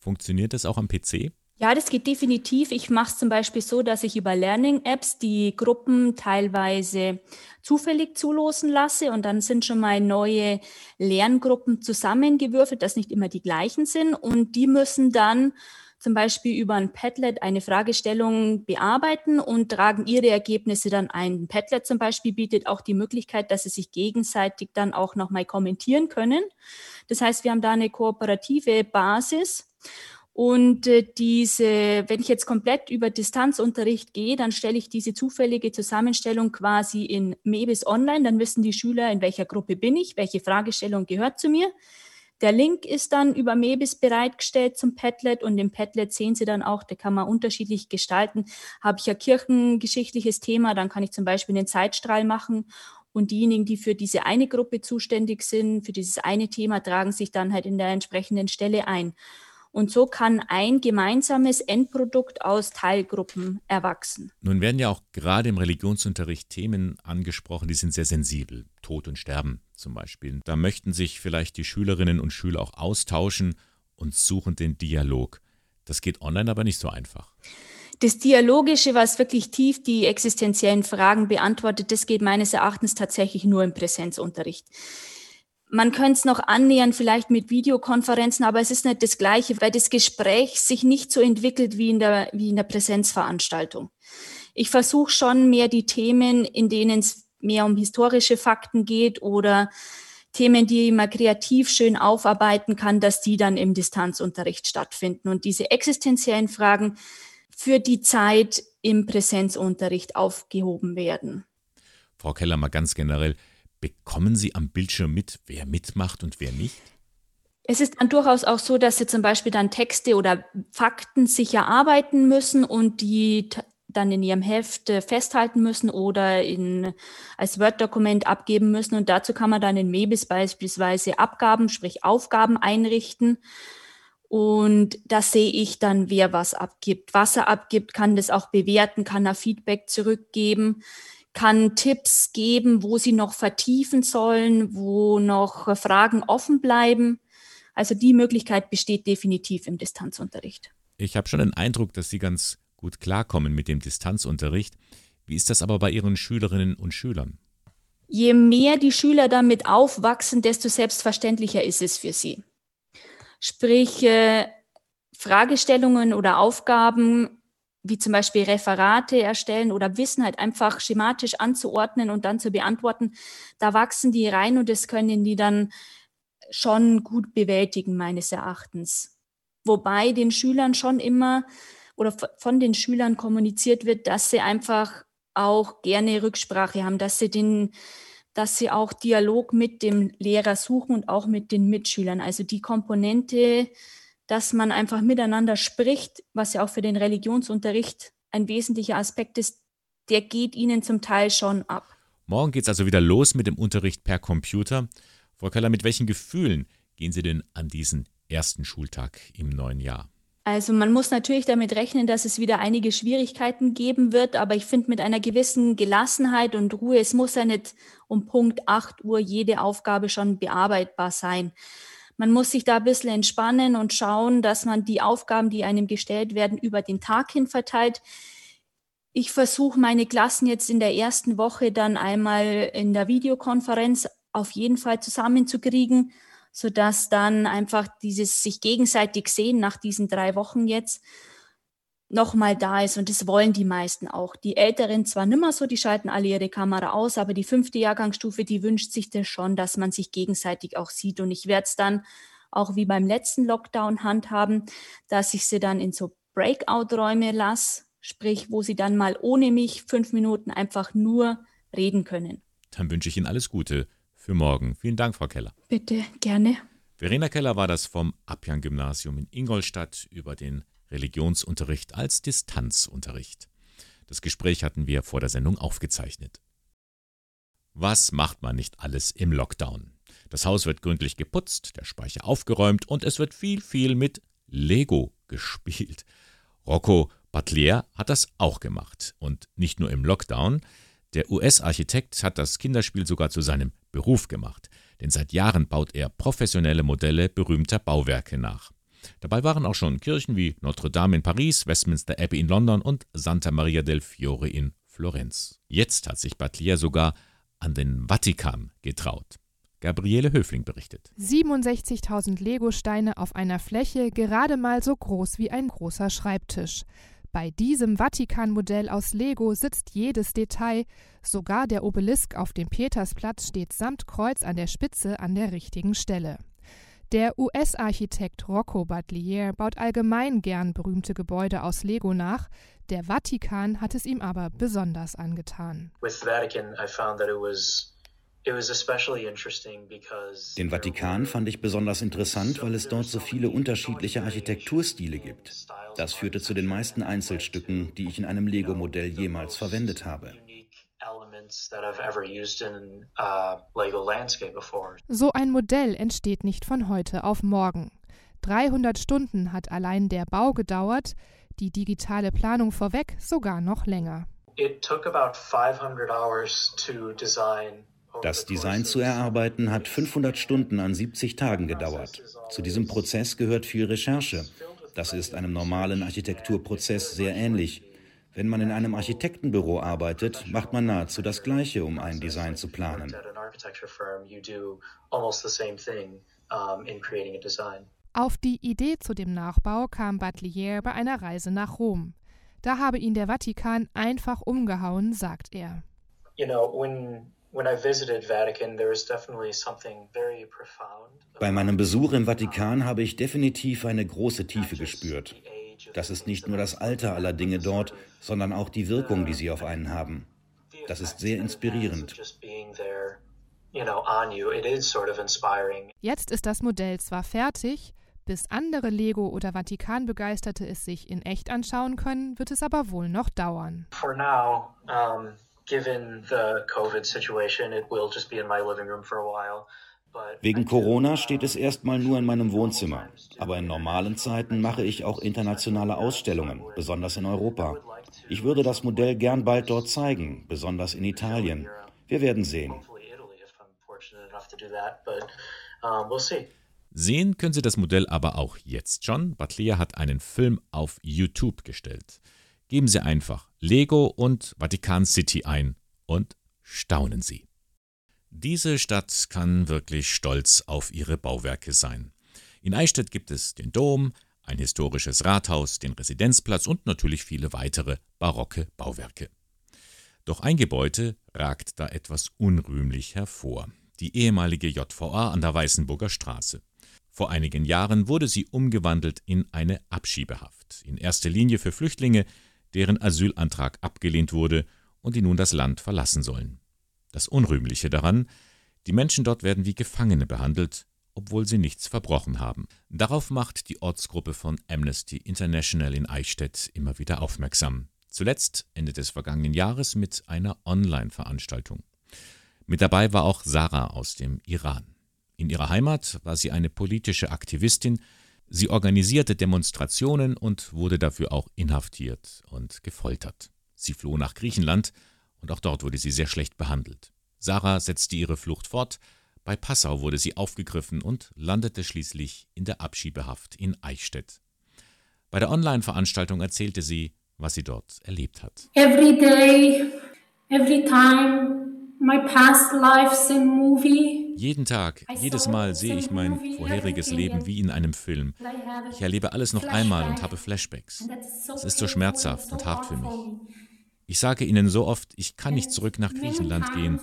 Funktioniert das auch am PC? Ja, das geht definitiv. Ich mache es zum Beispiel so, dass ich über Learning-Apps die Gruppen teilweise zufällig zulosen lasse und dann sind schon mal neue Lerngruppen zusammengewürfelt, dass nicht immer die gleichen sind und die müssen dann zum Beispiel über ein Padlet eine Fragestellung bearbeiten und tragen ihre Ergebnisse dann ein. Ein Padlet zum Beispiel bietet auch die Möglichkeit, dass sie sich gegenseitig dann auch nochmal kommentieren können. Das heißt, wir haben da eine kooperative Basis und äh, diese, wenn ich jetzt komplett über Distanzunterricht gehe, dann stelle ich diese zufällige Zusammenstellung quasi in Mebis online. Dann wissen die Schüler, in welcher Gruppe bin ich, welche Fragestellung gehört zu mir. Der Link ist dann über Mebis bereitgestellt zum Padlet und im Padlet sehen Sie dann auch, da kann man unterschiedlich gestalten. Habe ich ein kirchengeschichtliches Thema, dann kann ich zum Beispiel einen Zeitstrahl machen und diejenigen, die für diese eine Gruppe zuständig sind, für dieses eine Thema, tragen sich dann halt in der entsprechenden Stelle ein. Und so kann ein gemeinsames Endprodukt aus Teilgruppen erwachsen. Nun werden ja auch gerade im Religionsunterricht Themen angesprochen, die sind sehr sensibel. Tod und Sterben zum Beispiel. Da möchten sich vielleicht die Schülerinnen und Schüler auch austauschen und suchen den Dialog. Das geht online aber nicht so einfach. Das Dialogische, was wirklich tief die existenziellen Fragen beantwortet, das geht meines Erachtens tatsächlich nur im Präsenzunterricht. Man könnte es noch annähern, vielleicht mit Videokonferenzen, aber es ist nicht das Gleiche, weil das Gespräch sich nicht so entwickelt wie in der, wie in der Präsenzveranstaltung. Ich versuche schon mehr die Themen, in denen es mehr um historische Fakten geht oder Themen, die man kreativ schön aufarbeiten kann, dass die dann im Distanzunterricht stattfinden. Und diese existenziellen Fragen für die Zeit im Präsenzunterricht aufgehoben werden. Frau Keller, mal ganz generell, bekommen Sie am Bildschirm mit, wer mitmacht und wer nicht? Es ist dann durchaus auch so, dass Sie zum Beispiel dann Texte oder Fakten sicher arbeiten müssen und die dann in ihrem Heft äh, festhalten müssen oder in, als Word-Dokument abgeben müssen. Und dazu kann man dann in Mebis beispielsweise Abgaben, sprich Aufgaben einrichten. Und da sehe ich dann, wer was abgibt. Was er abgibt, kann das auch bewerten, kann er Feedback zurückgeben, kann Tipps geben, wo sie noch vertiefen sollen, wo noch Fragen offen bleiben. Also die Möglichkeit besteht definitiv im Distanzunterricht. Ich habe schon den Eindruck, dass Sie ganz gut klarkommen mit dem Distanzunterricht. Wie ist das aber bei Ihren Schülerinnen und Schülern? Je mehr die Schüler damit aufwachsen, desto selbstverständlicher ist es für sie. Sprich, äh, Fragestellungen oder Aufgaben wie zum Beispiel Referate erstellen oder Wissen halt einfach schematisch anzuordnen und dann zu beantworten, da wachsen die rein und das können die dann schon gut bewältigen, meines Erachtens. Wobei den Schülern schon immer oder von den Schülern kommuniziert wird, dass sie einfach auch gerne Rücksprache haben, dass sie den, dass sie auch Dialog mit dem Lehrer suchen und auch mit den Mitschülern. Also die Komponente, dass man einfach miteinander spricht, was ja auch für den Religionsunterricht ein wesentlicher Aspekt ist, der geht ihnen zum Teil schon ab. Morgen geht es also wieder los mit dem Unterricht per Computer. Frau Keller, mit welchen Gefühlen gehen Sie denn an diesen ersten Schultag im neuen Jahr? Also man muss natürlich damit rechnen, dass es wieder einige Schwierigkeiten geben wird, aber ich finde mit einer gewissen Gelassenheit und Ruhe, es muss ja nicht um Punkt 8 Uhr jede Aufgabe schon bearbeitbar sein. Man muss sich da ein bisschen entspannen und schauen, dass man die Aufgaben, die einem gestellt werden, über den Tag hin verteilt. Ich versuche meine Klassen jetzt in der ersten Woche dann einmal in der Videokonferenz auf jeden Fall zusammenzukriegen sodass dann einfach dieses sich gegenseitig sehen nach diesen drei Wochen jetzt nochmal da ist. Und das wollen die meisten auch. Die Älteren zwar nimmer so, die schalten alle ihre Kamera aus, aber die fünfte Jahrgangsstufe, die wünscht sich das schon, dass man sich gegenseitig auch sieht. Und ich werde es dann auch wie beim letzten Lockdown handhaben, dass ich sie dann in so Breakout-Räume lasse, sprich, wo sie dann mal ohne mich fünf Minuten einfach nur reden können. Dann wünsche ich Ihnen alles Gute für morgen. Vielen Dank, Frau Keller. Bitte, gerne. Verena Keller war das vom Abjan-Gymnasium in Ingolstadt über den Religionsunterricht als Distanzunterricht. Das Gespräch hatten wir vor der Sendung aufgezeichnet. Was macht man nicht alles im Lockdown? Das Haus wird gründlich geputzt, der Speicher aufgeräumt und es wird viel, viel mit Lego gespielt. Rocco Batlier hat das auch gemacht. Und nicht nur im Lockdown. Der US-Architekt hat das Kinderspiel sogar zu seinem Beruf gemacht, denn seit Jahren baut er professionelle Modelle berühmter Bauwerke nach. Dabei waren auch schon Kirchen wie Notre Dame in Paris, Westminster Abbey in London und Santa Maria del Fiore in Florenz. Jetzt hat sich Batlier sogar an den Vatikan getraut. Gabriele Höfling berichtet. 67.000 Legosteine auf einer Fläche gerade mal so groß wie ein großer Schreibtisch. Bei diesem Vatikan-Modell aus Lego sitzt jedes Detail, sogar der Obelisk auf dem Petersplatz steht samt Kreuz an der Spitze an der richtigen Stelle. Der US-Architekt Rocco Batlier baut allgemein gern berühmte Gebäude aus Lego nach. Der Vatikan hat es ihm aber besonders angetan. With Vatican, I found that it was den Vatikan fand ich besonders interessant, weil es dort so viele unterschiedliche Architekturstile gibt. Das führte zu den meisten Einzelstücken, die ich in einem Lego-Modell jemals verwendet habe. Uh, so ein Modell entsteht nicht von heute auf morgen. 300 Stunden hat allein der Bau gedauert, die digitale Planung vorweg sogar noch länger. It took about 500 hours to design das Design zu erarbeiten hat 500 Stunden an 70 Tagen gedauert. Zu diesem Prozess gehört viel Recherche. Das ist einem normalen Architekturprozess sehr ähnlich. Wenn man in einem Architektenbüro arbeitet, macht man nahezu das Gleiche, um ein Design zu planen. Auf die Idee zu dem Nachbau kam Batlier bei einer Reise nach Rom. Da habe ihn der Vatikan einfach umgehauen, sagt er. you know, when when I visited Vatican, there was definitely something very profound. Bei meinem Besuch im Vatikan habe ich definitiv eine große Tiefe gespürt. Das ist nicht nur das Alter aller Dinge dort, sondern auch die Wirkung, die sie auf einen haben. Das ist sehr inspirierend. Jetzt ist das Modell zwar fertig, bis andere Lego- oder Vatikan-Begeisterte es sich in echt anschauen können, wird es aber wohl noch dauern. For now, um, given the COVID situation, it will just be in my living room for a while. Wegen Corona steht es erstmal nur in meinem Wohnzimmer. Aber in normalen Zeiten mache ich auch internationale Ausstellungen, besonders in Europa. Ich würde das Modell gern bald dort zeigen, besonders in Italien. Wir werden sehen. Sehen können Sie das Modell aber auch jetzt schon. Batlea hat einen Film auf YouTube gestellt. Geben Sie einfach Lego und Vatikan City ein und staunen Sie. Diese Stadt kann wirklich stolz auf ihre Bauwerke sein. In Eichstätt gibt es den Dom, ein historisches Rathaus, den Residenzplatz und natürlich viele weitere barocke Bauwerke. Doch ein Gebäude ragt da etwas unrühmlich hervor. Die ehemalige JVA an der Weißenburger Straße. Vor einigen Jahren wurde sie umgewandelt in eine Abschiebehaft, in erster Linie für Flüchtlinge, deren Asylantrag abgelehnt wurde und die nun das Land verlassen sollen. Das Unrühmliche daran, die Menschen dort werden wie Gefangene behandelt, obwohl sie nichts verbrochen haben. Darauf macht die Ortsgruppe von Amnesty International in Eichstätt immer wieder aufmerksam. Zuletzt Ende des vergangenen Jahres mit einer Online-Veranstaltung. Mit dabei war auch Sarah aus dem Iran. In ihrer Heimat war sie eine politische Aktivistin, sie organisierte Demonstrationen und wurde dafür auch inhaftiert und gefoltert. Sie floh nach Griechenland und auch dort wurde sie sehr schlecht behandelt. Sarah setzte ihre Flucht fort, bei Passau wurde sie aufgegriffen und landete schließlich in der Abschiebehaft in Eichstätt. Bei der Online-Veranstaltung erzählte sie, was sie dort erlebt hat. Every day, every time, my past life's a movie. Jeden Tag, jedes Mal sehe ich mein vorheriges Leben wie in einem Film. Ich erlebe alles noch einmal und habe Flashbacks. Es ist so schmerzhaft und hart für mich. Ich sage Ihnen so oft, ich kann nicht zurück nach Griechenland gehen.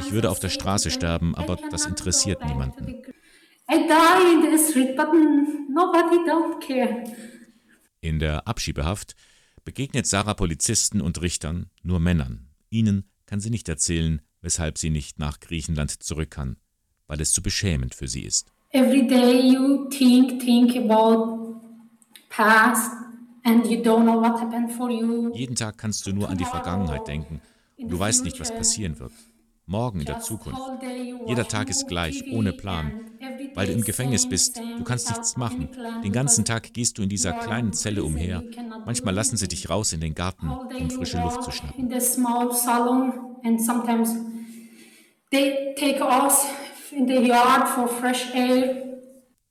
Ich würde auf der Straße sterben, aber das interessiert niemanden. In der Abschiebehaft begegnet Sarah Polizisten und Richtern, nur Männern. Ihnen kann sie nicht erzählen, weshalb sie nicht nach Griechenland zurück kann, weil es zu beschämend für sie ist. Every day you think, think about past, jeden Tag kannst du nur an die Vergangenheit denken und du weißt nicht, was passieren wird. Morgen in der Zukunft. Jeder Tag ist gleich, ohne Plan. Weil du im Gefängnis bist, du kannst nichts machen. Den ganzen Tag gehst du in dieser kleinen Zelle umher. Manchmal lassen sie dich raus in den Garten, um frische Luft zu schnappen.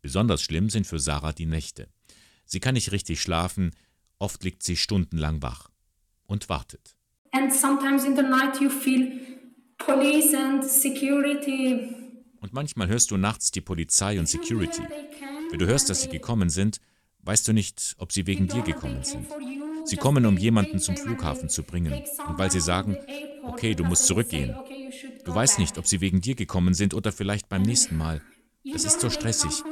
Besonders schlimm sind für Sarah die Nächte. Sie kann nicht richtig schlafen, oft liegt sie stundenlang wach und wartet. Und manchmal hörst du nachts die Polizei und Security. Wenn du hörst, dass sie gekommen sind, weißt du nicht, ob sie wegen dir gekommen sind. Sie kommen, um jemanden zum Flughafen zu bringen. Und weil sie sagen, okay, du musst zurückgehen. Du weißt nicht, ob sie wegen dir gekommen sind oder vielleicht beim nächsten Mal. Das ist so stressig.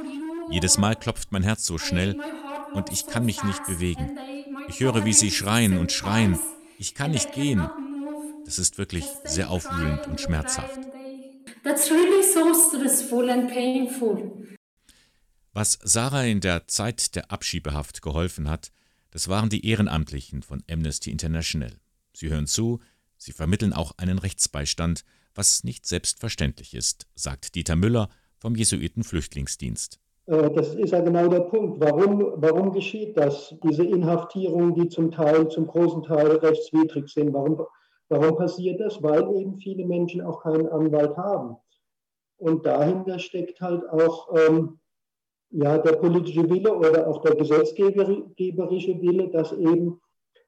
Jedes Mal klopft mein Herz so schnell und ich kann mich nicht bewegen. Ich höre, wie sie schreien und schreien. Ich kann nicht gehen. Das ist wirklich sehr aufwühlend und schmerzhaft. Was Sarah in der Zeit der Abschiebehaft geholfen hat, das waren die Ehrenamtlichen von Amnesty International. Sie hören zu, sie vermitteln auch einen Rechtsbeistand, was nicht selbstverständlich ist, sagt Dieter Müller vom Jesuiten Flüchtlingsdienst. Äh, das ist ja genau der Punkt. Warum, warum geschieht das? Diese Inhaftierungen, die zum Teil, zum großen Teil rechtswidrig sind. Warum, warum passiert das? Weil eben viele Menschen auch keinen Anwalt haben. Und dahinter steckt halt auch ähm, ja, der politische Wille oder auch der gesetzgeberische Wille, dass eben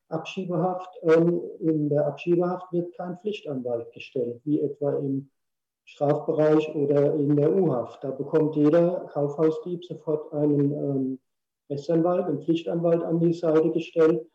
Abschiebehaft, ähm, in der Abschiebehaft wird kein Pflichtanwalt gestellt, wie etwa im Strafbereich oder in der U-Haft. Da bekommt jeder Kaufhausdieb sofort einen ähm, Rechtsanwalt, einen Pflichtanwalt an die Seite gestellt.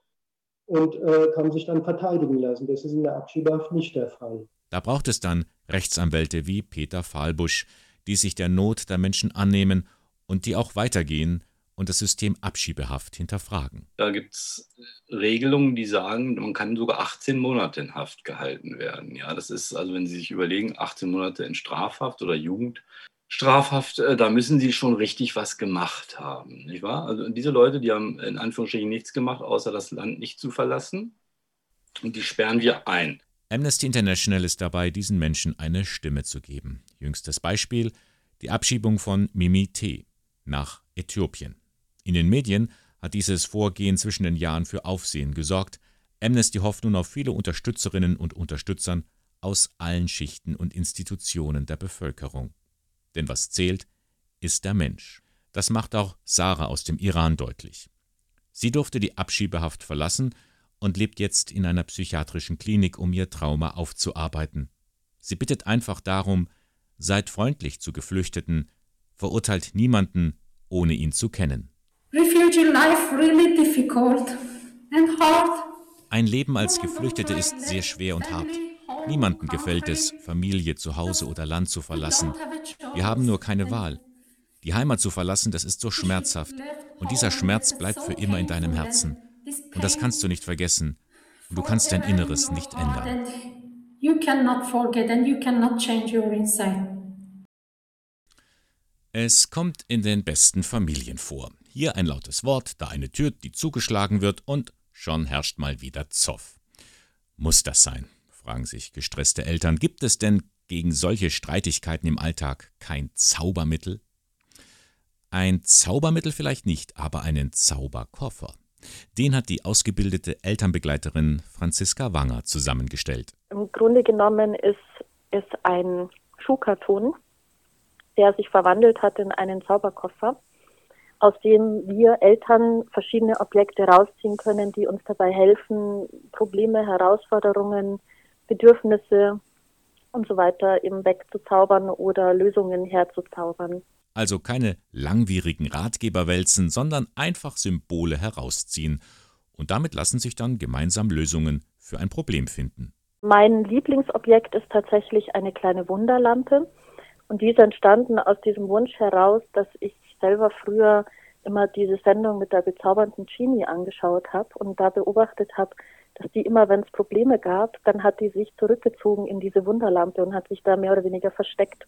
und äh, kann sich dann verteidigen lassen. Das ist in der Abschiebehaft nicht der Fall. Da braucht es dann Rechtsanwälte wie Peter Fahlbusch, die sich der Not der Menschen annehmen und die auch weitergehen und das System Abschiebehaft hinterfragen. Da gibt es Regelungen, die sagen, man kann sogar 18 Monate in Haft gehalten werden. Ja, das ist also, wenn Sie sich überlegen, 18 Monate in Strafhaft oder Jugendstrafhaft, äh, da müssen Sie schon richtig was gemacht haben, nicht wahr? Also diese Leute, die haben in Anführungsstrichen nichts gemacht, außer das Land nicht zu verlassen. Und die sperren wir ein. Amnesty International ist dabei, diesen Menschen eine Stimme zu geben. Jüngstes Beispiel die Abschiebung von Mimi T. nach Äthiopien. In den Medien hat dieses Vorgehen zwischen den Jahren für Aufsehen gesorgt. Amnesty hofft nun auf viele Unterstützerinnen und Unterstützern aus allen Schichten und Institutionen der Bevölkerung. Denn was zählt, ist der Mensch. Das macht auch Sarah aus dem Iran deutlich. Sie durfte die Abschiebehaft verlassen und lebt jetzt in einer psychiatrischen Klinik, um ihr Trauma aufzuarbeiten. Sie bittet einfach darum, seid freundlich zu Geflüchteten, verurteilt niemanden, ohne ihn zu kennen. Ein Leben als Geflüchtete ist sehr schwer und hart. Niemandem gefällt es, Familie, zu Hause oder Land zu verlassen. Wir haben nur keine Wahl. Die Heimat zu verlassen, das ist so schmerzhaft. Und dieser Schmerz bleibt für immer in deinem Herzen. Und das kannst du nicht vergessen. Und du kannst dein Inneres nicht ändern. Es kommt in den besten Familien vor. Hier ein lautes Wort, da eine Tür, die zugeschlagen wird und schon herrscht mal wieder Zoff. Muss das sein? fragen sich gestresste Eltern. Gibt es denn gegen solche Streitigkeiten im Alltag kein Zaubermittel? Ein Zaubermittel vielleicht nicht, aber einen Zauberkoffer. Den hat die ausgebildete Elternbegleiterin Franziska Wanger zusammengestellt. Im Grunde genommen ist es ein Schuhkarton, der sich verwandelt hat in einen Zauberkoffer aus dem wir Eltern verschiedene Objekte rausziehen können, die uns dabei helfen, Probleme, Herausforderungen, Bedürfnisse und so weiter eben wegzuzaubern oder Lösungen herzuzaubern. Also keine langwierigen Ratgeberwälzen, sondern einfach Symbole herausziehen. Und damit lassen sich dann gemeinsam Lösungen für ein Problem finden. Mein Lieblingsobjekt ist tatsächlich eine kleine Wunderlampe. Und die ist entstanden aus diesem Wunsch heraus, dass ich selber früher immer diese Sendung mit der bezaubernden Genie angeschaut habe und da beobachtet habe, dass die immer, wenn es Probleme gab, dann hat die sich zurückgezogen in diese Wunderlampe und hat sich da mehr oder weniger versteckt.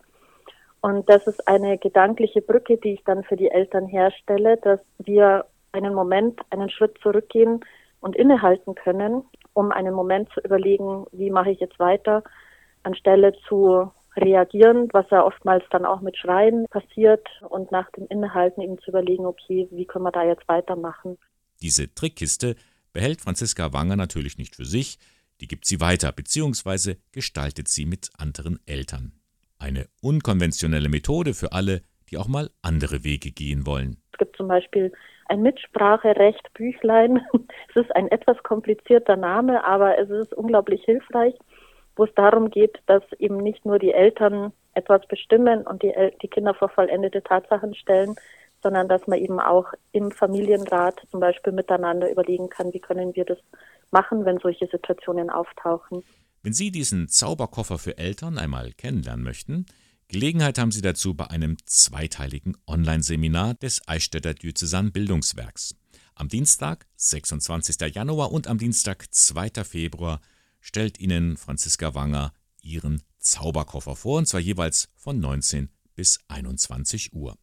Und das ist eine gedankliche Brücke, die ich dann für die Eltern herstelle, dass wir einen Moment, einen Schritt zurückgehen und innehalten können, um einen Moment zu überlegen, wie mache ich jetzt weiter, anstelle zu reagieren, was ja oftmals dann auch mit Schreien passiert und nach dem Innehalten eben zu überlegen, okay, wie können wir da jetzt weitermachen. Diese Trickkiste behält Franziska Wanger natürlich nicht für sich, die gibt sie weiter bzw. gestaltet sie mit anderen Eltern. Eine unkonventionelle Methode für alle, die auch mal andere Wege gehen wollen. Es gibt zum Beispiel ein Mitspracherecht Büchlein. Es ist ein etwas komplizierter Name, aber es ist unglaublich hilfreich wo es darum geht, dass eben nicht nur die Eltern etwas bestimmen und die, die Kinder vor vollendete Tatsachen stellen, sondern dass man eben auch im Familienrat zum Beispiel miteinander überlegen kann, wie können wir das machen, wenn solche Situationen auftauchen. Wenn Sie diesen Zauberkoffer für Eltern einmal kennenlernen möchten, Gelegenheit haben Sie dazu bei einem zweiteiligen Online-Seminar des Eichstätter Diözesan Bildungswerks. Am Dienstag, 26. Januar und am Dienstag, 2. Februar stellt Ihnen Franziska Wanger ihren Zauberkoffer vor, und zwar jeweils von 19 bis 21 Uhr.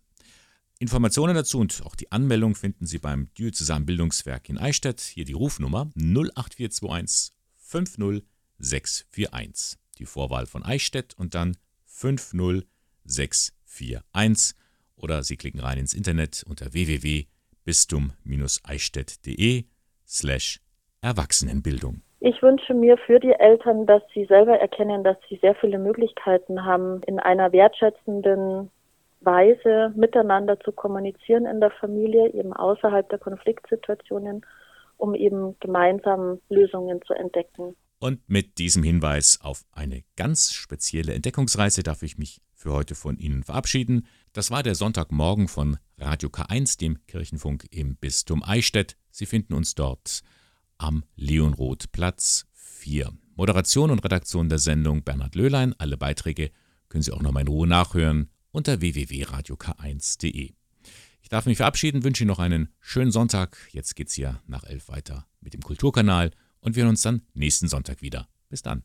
Informationen dazu und auch die Anmeldung finden Sie beim Diözesan Bildungswerk in Eichstätt. Hier die Rufnummer 08421 50641. Die Vorwahl von Eichstätt und dann 50641. Oder Sie klicken rein ins Internet unter www.bistum-eichstätt.de slash Erwachsenenbildung. Ich wünsche mir für die Eltern, dass sie selber erkennen, dass sie sehr viele Möglichkeiten haben, in einer wertschätzenden Weise miteinander zu kommunizieren in der Familie, eben außerhalb der Konfliktsituationen, um eben gemeinsam Lösungen zu entdecken. Und mit diesem Hinweis auf eine ganz spezielle Entdeckungsreise darf ich mich für heute von Ihnen verabschieden. Das war der Sonntagmorgen von Radio K1, dem Kirchenfunk im Bistum Eichstätt. Sie finden uns dort am Leonroth-Platz 4. Moderation und Redaktion der Sendung Bernhard Löhlein. Alle Beiträge können Sie auch nochmal in Ruhe nachhören unter www.radiok1.de. Ich darf mich verabschieden, wünsche Ihnen noch einen schönen Sonntag. Jetzt geht's hier nach elf weiter mit dem Kulturkanal und wir hören uns dann nächsten Sonntag wieder. Bis dann.